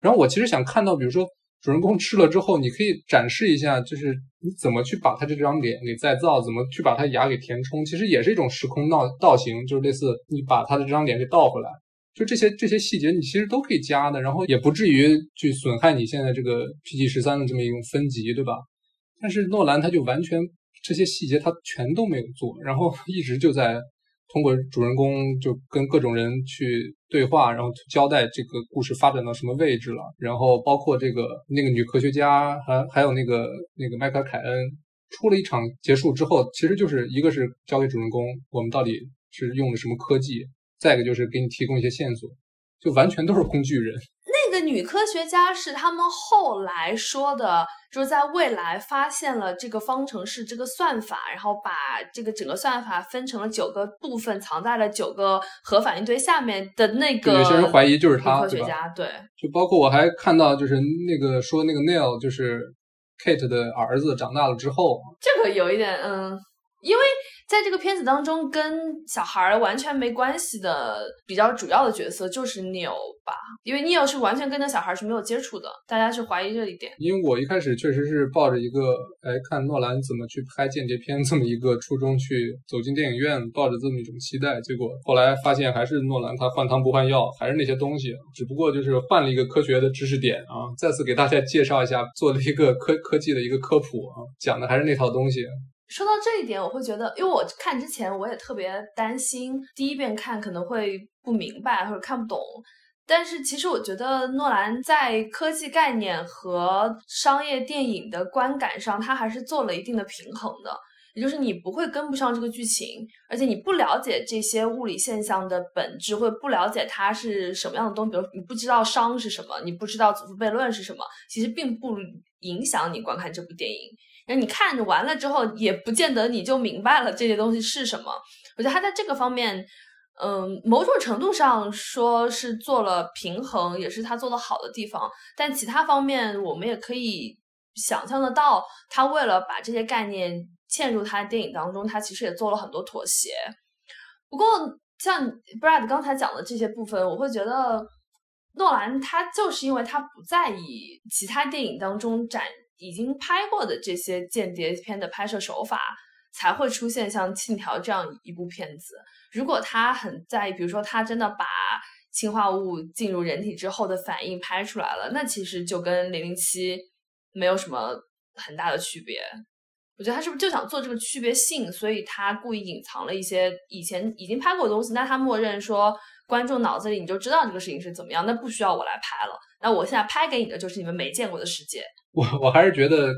然后我其实想看到，比如说。主人公吃了之后，你可以展示一下，就是你怎么去把他这张脸给再造，怎么去把他牙给填充，其实也是一种时空倒倒行，就是类似你把他的这张脸给倒回来，就这些这些细节你其实都可以加的，然后也不至于去损害你现在这个 PG 十三的这么一种分级，对吧？但是诺兰他就完全这些细节他全都没有做，然后一直就在。通过主人公就跟各种人去对话，然后交代这个故事发展到什么位置了，然后包括这个那个女科学家，还还有那个那个迈克尔凯恩，出了一场结束之后，其实就是一个是交给主人公，我们到底是用的什么科技，再一个就是给你提供一些线索，就完全都是工具人。那个女科学家是他们后来说的。就是在未来发现了这个方程式这个算法，然后把这个整个算法分成了九个部分，藏在了九个核反应堆下面的那个。有些人怀疑就是他，科学家对。就包括我还看到，就是那个说那个 Neil 就是 Kate 的儿子长大了之后，这个有一点嗯。因为在这个片子当中，跟小孩完全没关系的比较主要的角色就是 Neil 吧，因为 Neil 是完全跟那小孩是没有接触的，大家是怀疑这一点。因为我一开始确实是抱着一个，哎，看诺兰怎么去拍间谍片这么一个初衷去走进电影院，抱着这么一种期待，结果后来发现还是诺兰他换汤不换药，还是那些东西，只不过就是换了一个科学的知识点啊，再次给大家介绍一下，做了一个科科技的一个科普啊，讲的还是那套东西。说到这一点，我会觉得，因为我看之前我也特别担心，第一遍看可能会不明白或者看不懂。但是其实我觉得诺兰在科技概念和商业电影的观感上，他还是做了一定的平衡的。也就是你不会跟不上这个剧情，而且你不了解这些物理现象的本质，或不了解它是什么样的东西，比如你不知道熵是什么，你不知道祖父悖论是什么，其实并不影响你观看这部电影。那你看完了之后，也不见得你就明白了这些东西是什么。我觉得他在这个方面，嗯，某种程度上说是做了平衡，也是他做的好的地方。但其他方面，我们也可以想象得到，他为了把这些概念嵌入他的电影当中，他其实也做了很多妥协。不过，像 Brad 刚才讲的这些部分，我会觉得诺兰他就是因为他不在意其他电影当中展。已经拍过的这些间谍片的拍摄手法，才会出现像《信条》这样一部片子。如果他很在意，比如说他真的把氰化物进入人体之后的反应拍出来了，那其实就跟《零零七》没有什么很大的区别。我觉得他是不是就想做这个区别性，所以他故意隐藏了一些以前已经拍过的东西？那他默认说观众脑子里你就知道这个事情是怎么样，那不需要我来拍了。那我现在拍给你的就是你们没见过的世界。我我还是觉得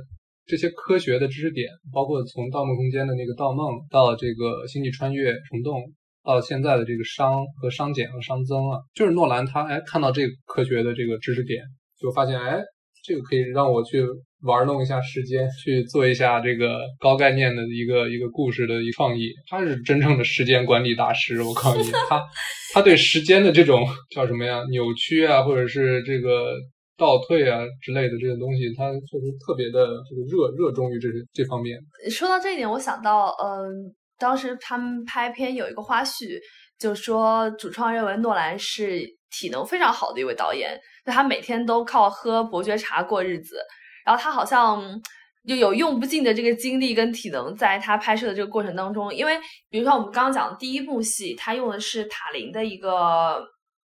这些科学的知识点，包括从《盗梦空间》的那个盗梦，到这个星际穿越虫洞，到现在的这个熵和熵减和熵增啊，就是诺兰他哎看到这个科学的这个知识点，就发现哎这个可以让我去玩弄一下时间，去做一下这个高概念的一个一个故事的一创意。他是真正的时间管理大师，我告诉你，他他对时间的这种叫什么呀扭曲啊，或者是这个。倒退啊之类的这些东西，他确实特别的这个热热衷于这这方面。说到这一点，我想到，嗯，当时他们拍片有一个花絮，就说主创认为诺兰是体能非常好的一位导演，就他每天都靠喝伯爵茶过日子，然后他好像就有用不尽的这个精力跟体能，在他拍摄的这个过程当中，因为比如说我们刚刚讲第一部戏，他用的是塔林的一个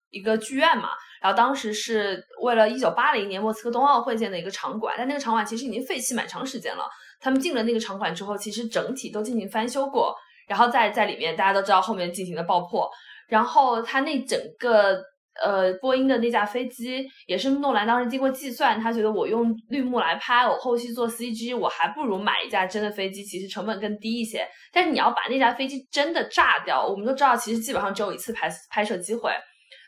一个剧院嘛。然后当时是为了一九八零年莫斯科冬奥会建的一个场馆，但那个场馆其实已经废弃蛮长时间了。他们进了那个场馆之后，其实整体都进行翻修过，然后在在里面大家都知道后面进行了爆破。然后他那整个呃波音的那架飞机也是诺兰当时经过计算，他觉得我用绿幕来拍，我后期做 CG，我还不如买一架真的飞机，其实成本更低一些。但是你要把那架飞机真的炸掉，我们都知道其实基本上只有一次拍拍摄机会。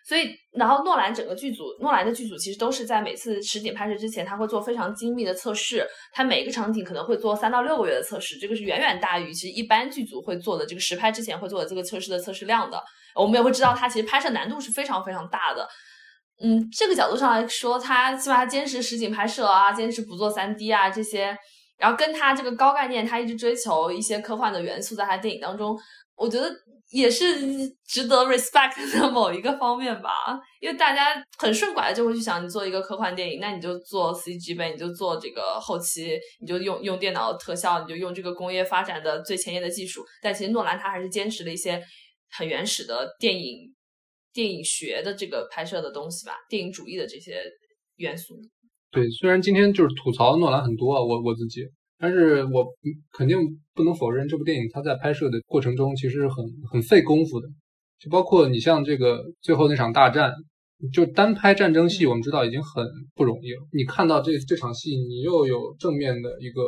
所以，然后诺兰整个剧组，诺兰的剧组其实都是在每次实景拍摄之前，他会做非常精密的测试。他每一个场景可能会做三到六个月的测试，这个是远远大于其实一般剧组会做的这个实拍之前会做的这个测试的测试量的。我们也会知道，他其实拍摄难度是非常非常大的。嗯，这个角度上来说，他起码他坚持实景拍摄啊，坚持不做三 D 啊这些，然后跟他这个高概念，他一直追求一些科幻的元素在他电影当中，我觉得。也是值得 respect 的某一个方面吧，因为大家很顺拐的就会去想，你做一个科幻电影，那你就做 CG 呗，你就做这个后期，你就用用电脑特效，你就用这个工业发展的最前沿的技术。但其实诺兰他还是坚持了一些很原始的电影电影学的这个拍摄的东西吧，电影主义的这些元素。对，虽然今天就是吐槽诺兰很多啊，我我自己。但是我肯定不能否认，这部电影它在拍摄的过程中其实很很费功夫的，就包括你像这个最后那场大战，就单拍战争戏，我们知道已经很不容易了。你看到这这场戏，你又有正面的一个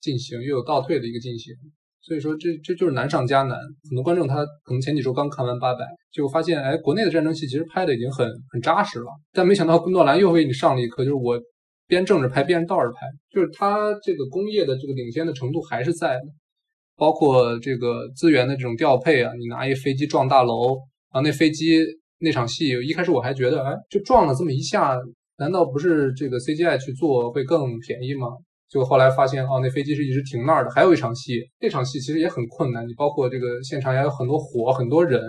进行，又有倒退的一个进行，所以说这这就是难上加难。很多观众他可能前几周刚看完八百，就发现哎，国内的战争戏其实拍的已经很很扎实了，但没想到诺兰又为你上了一课，就是我。边正着拍边倒着拍，就是它这个工业的这个领先的程度还是在的，包括这个资源的这种调配啊，你拿一飞机撞大楼啊，那飞机那场戏一开始我还觉得，哎，就撞了这么一下，难道不是这个 CGI 去做会更便宜吗？结果后来发现，哦，那飞机是一直停那儿的。还有一场戏，那场戏其实也很困难，你包括这个现场也有很多火，很多人，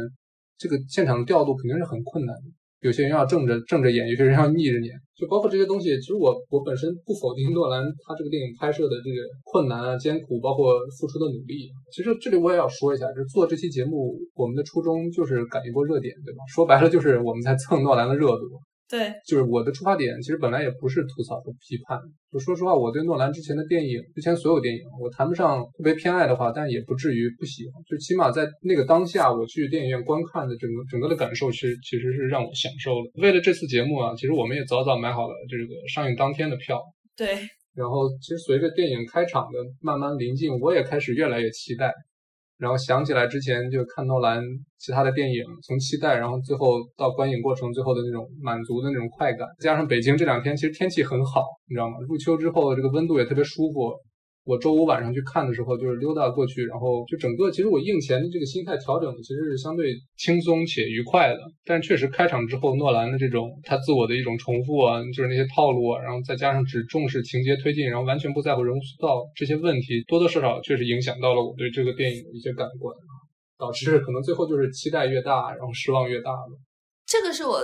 这个现场的调度肯定是很困难的。有些人要正着正着演，有些人要逆着演，就包括这些东西。其实我我本身不否定诺兰他这个电影拍摄的这个困难啊、艰苦，包括付出的努力。其实这里我也要说一下，就是做这期节目，我们的初衷就是赶一波热点，对吧？说白了就是我们在蹭诺兰的热度。对，就是我的出发点，其实本来也不是吐槽和批判。就说实话，我对诺兰之前的电影，之前所有电影，我谈不上特别偏爱的话，但也不至于不喜欢。就起码在那个当下，我去电影院观看的整个整个的感受，是其实是让我享受了。为了这次节目啊，其实我们也早早买好了这个上映当天的票。对。然后，其实随着电影开场的慢慢临近，我也开始越来越期待。然后想起来之前就看诺兰其他的电影，从期待，然后最后到观影过程最后的那种满足的那种快感，加上北京这两天其实天气很好，你知道吗？入秋之后这个温度也特别舒服。我周五晚上去看的时候，就是溜达过去，然后就整个其实我映前的这个心态调整其实是相对轻松且愉快的。但确实开场之后，诺兰的这种他自我的一种重复啊，就是那些套路啊，然后再加上只重视情节推进，然后完全不在乎人物塑造这些问题，多多少少确实影响到了我对这个电影的一些感官，导致可能最后就是期待越大，然后失望越大了。这个是我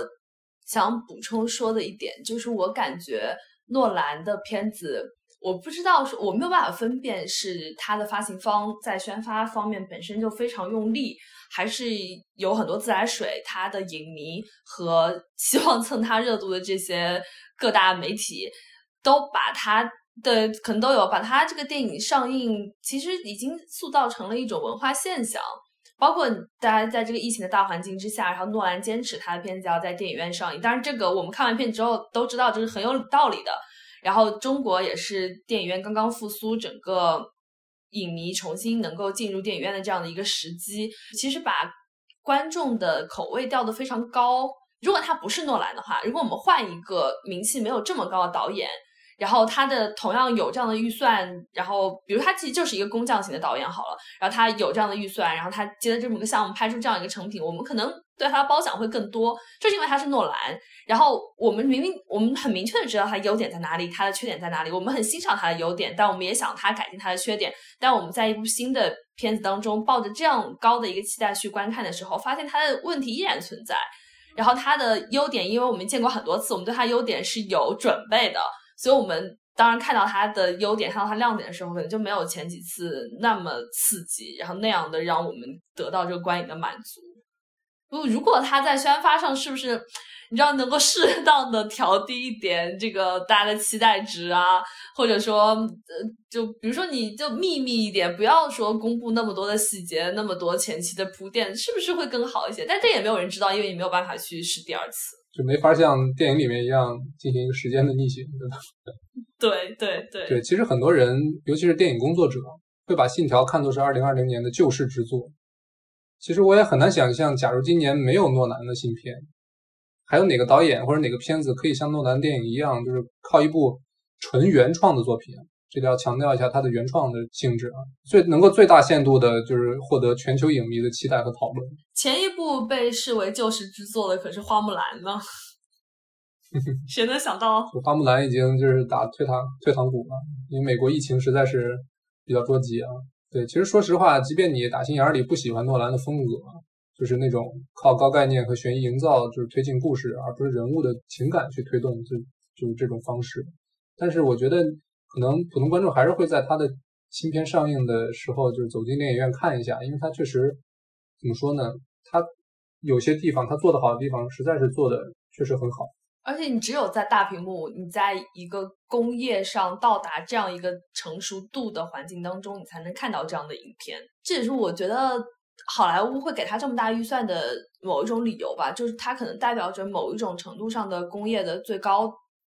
想补充说的一点，就是我感觉诺兰的片子。我不知道，我没有办法分辨是他的发行方在宣发方面本身就非常用力，还是有很多自来水，他的影迷和 希望蹭他热度的这些各大媒体都把他的可能都有把他这个电影上映，其实已经塑造成了一种文化现象。包括大家在这个疫情的大环境之下，然后诺兰坚持他的片子要在电影院上映，当然这个我们看完片之后都知道这是很有道理的。然后中国也是电影院刚刚复苏，整个影迷重新能够进入电影院的这样的一个时机，其实把观众的口味调得非常高。如果他不是诺兰的话，如果我们换一个名气没有这么高的导演。然后他的同样有这样的预算，然后比如他其实就是一个工匠型的导演好了，然后他有这样的预算，然后他接了这么个项目，拍出这样一个成品，我们可能对他的褒奖会更多，就是因为他是诺兰。然后我们明明我们很明确的知道他优点在哪里，他的缺点在哪里，我们很欣赏他的优点，但我们也想他改进他的缺点。但我们在一部新的片子当中，抱着这样高的一个期待去观看的时候，发现他的问题依然存在。然后他的优点，因为我们见过很多次，我们对他优点是有准备的。所以，我们当然看到它的优点，看到它亮点的时候，可能就没有前几次那么刺激，然后那样的让我们得到这个观影的满足。如如果它在宣发上是不是，你知道能够适当的调低一点这个大家的期待值啊，或者说，呃，就比如说你就秘密一点，不要说公布那么多的细节，那么多前期的铺垫，是不是会更好一些？但这也没有人知道，因为你没有办法去试第二次。就没法像电影里面一样进行一个时间的逆行，对吧？对对对对，其实很多人，尤其是电影工作者，会把《信条》看作是二零二零年的救世之作。其实我也很难想象，假如今年没有诺兰的新片，还有哪个导演或者哪个片子可以像诺兰电影一样，就是靠一部纯原创的作品。这里要强调一下它的原创的性质啊，最能够最大限度的就是获得全球影迷的期待和讨论。前一部被视为救世之作的可是《花木兰》呢，谁能想到？花木兰已经就是打退堂退堂鼓了，因为美国疫情实在是比较捉急啊。对，其实说实话，即便你打心眼里不喜欢诺兰的风格，就是那种靠高概念和悬疑营造就是推进故事，而不是人物的情感去推动，就就是这种方式。但是我觉得。可能普通观众还是会在他的新片上映的时候，就是走进电影院看一下，因为他确实怎么说呢？他有些地方他做的好的地方，实在是做的确实很好。而且你只有在大屏幕，你在一个工业上到达这样一个成熟度的环境当中，你才能看到这样的影片。这也是我觉得好莱坞会给他这么大预算的某一种理由吧，就是它可能代表着某一种程度上的工业的最高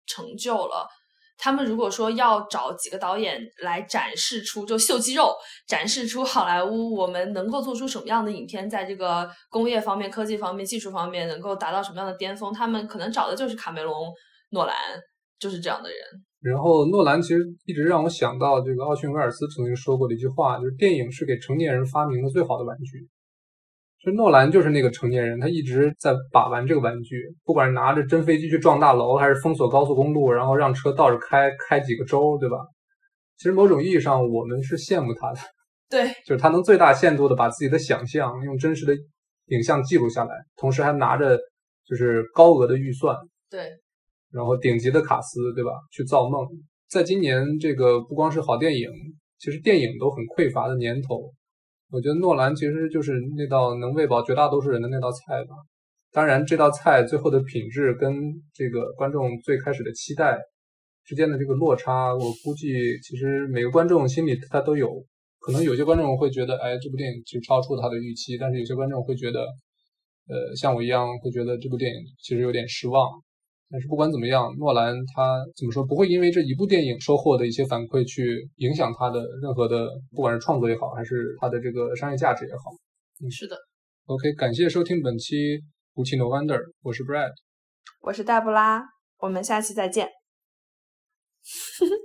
成就了。他们如果说要找几个导演来展示出就秀肌肉，展示出好莱坞我们能够做出什么样的影片，在这个工业方面、科技方面、技术方面能够达到什么样的巅峰，他们可能找的就是卡梅隆、诺兰，就是这样的人。然后诺兰其实一直让我想到这个奥逊·威尔斯曾经说过的一句话，就是电影是给成年人发明的最好的玩具。就诺兰就是那个成年人，他一直在把玩这个玩具，不管是拿着真飞机去撞大楼，还是封锁高速公路，然后让车倒着开开几个州，对吧？其实某种意义上，我们是羡慕他的，对，就是他能最大限度的把自己的想象用真实的影像记录下来，同时还拿着就是高额的预算，对，然后顶级的卡司，对吧？去造梦。在今年这个不光是好电影，其实电影都很匮乏的年头，我觉得诺兰其实就是那道能喂饱绝大多数人的那道菜吧。当然，这道菜最后的品质跟这个观众最开始的期待之间的这个落差，我估计其实每个观众心里他都有。可能有些观众会觉得，哎，这部电影其实超出他的预期；但是有些观众会觉得，呃，像我一样会觉得这部电影其实有点失望。但是不管怎么样，诺兰他怎么说不会因为这一部电影收获的一些反馈去影响他的任何的，不管是创作也好，还是他的这个商业价值也好。嗯，是的。OK，感谢收听本期无期 No Wonder，我是 Brad，我是黛布拉，我们下期再见。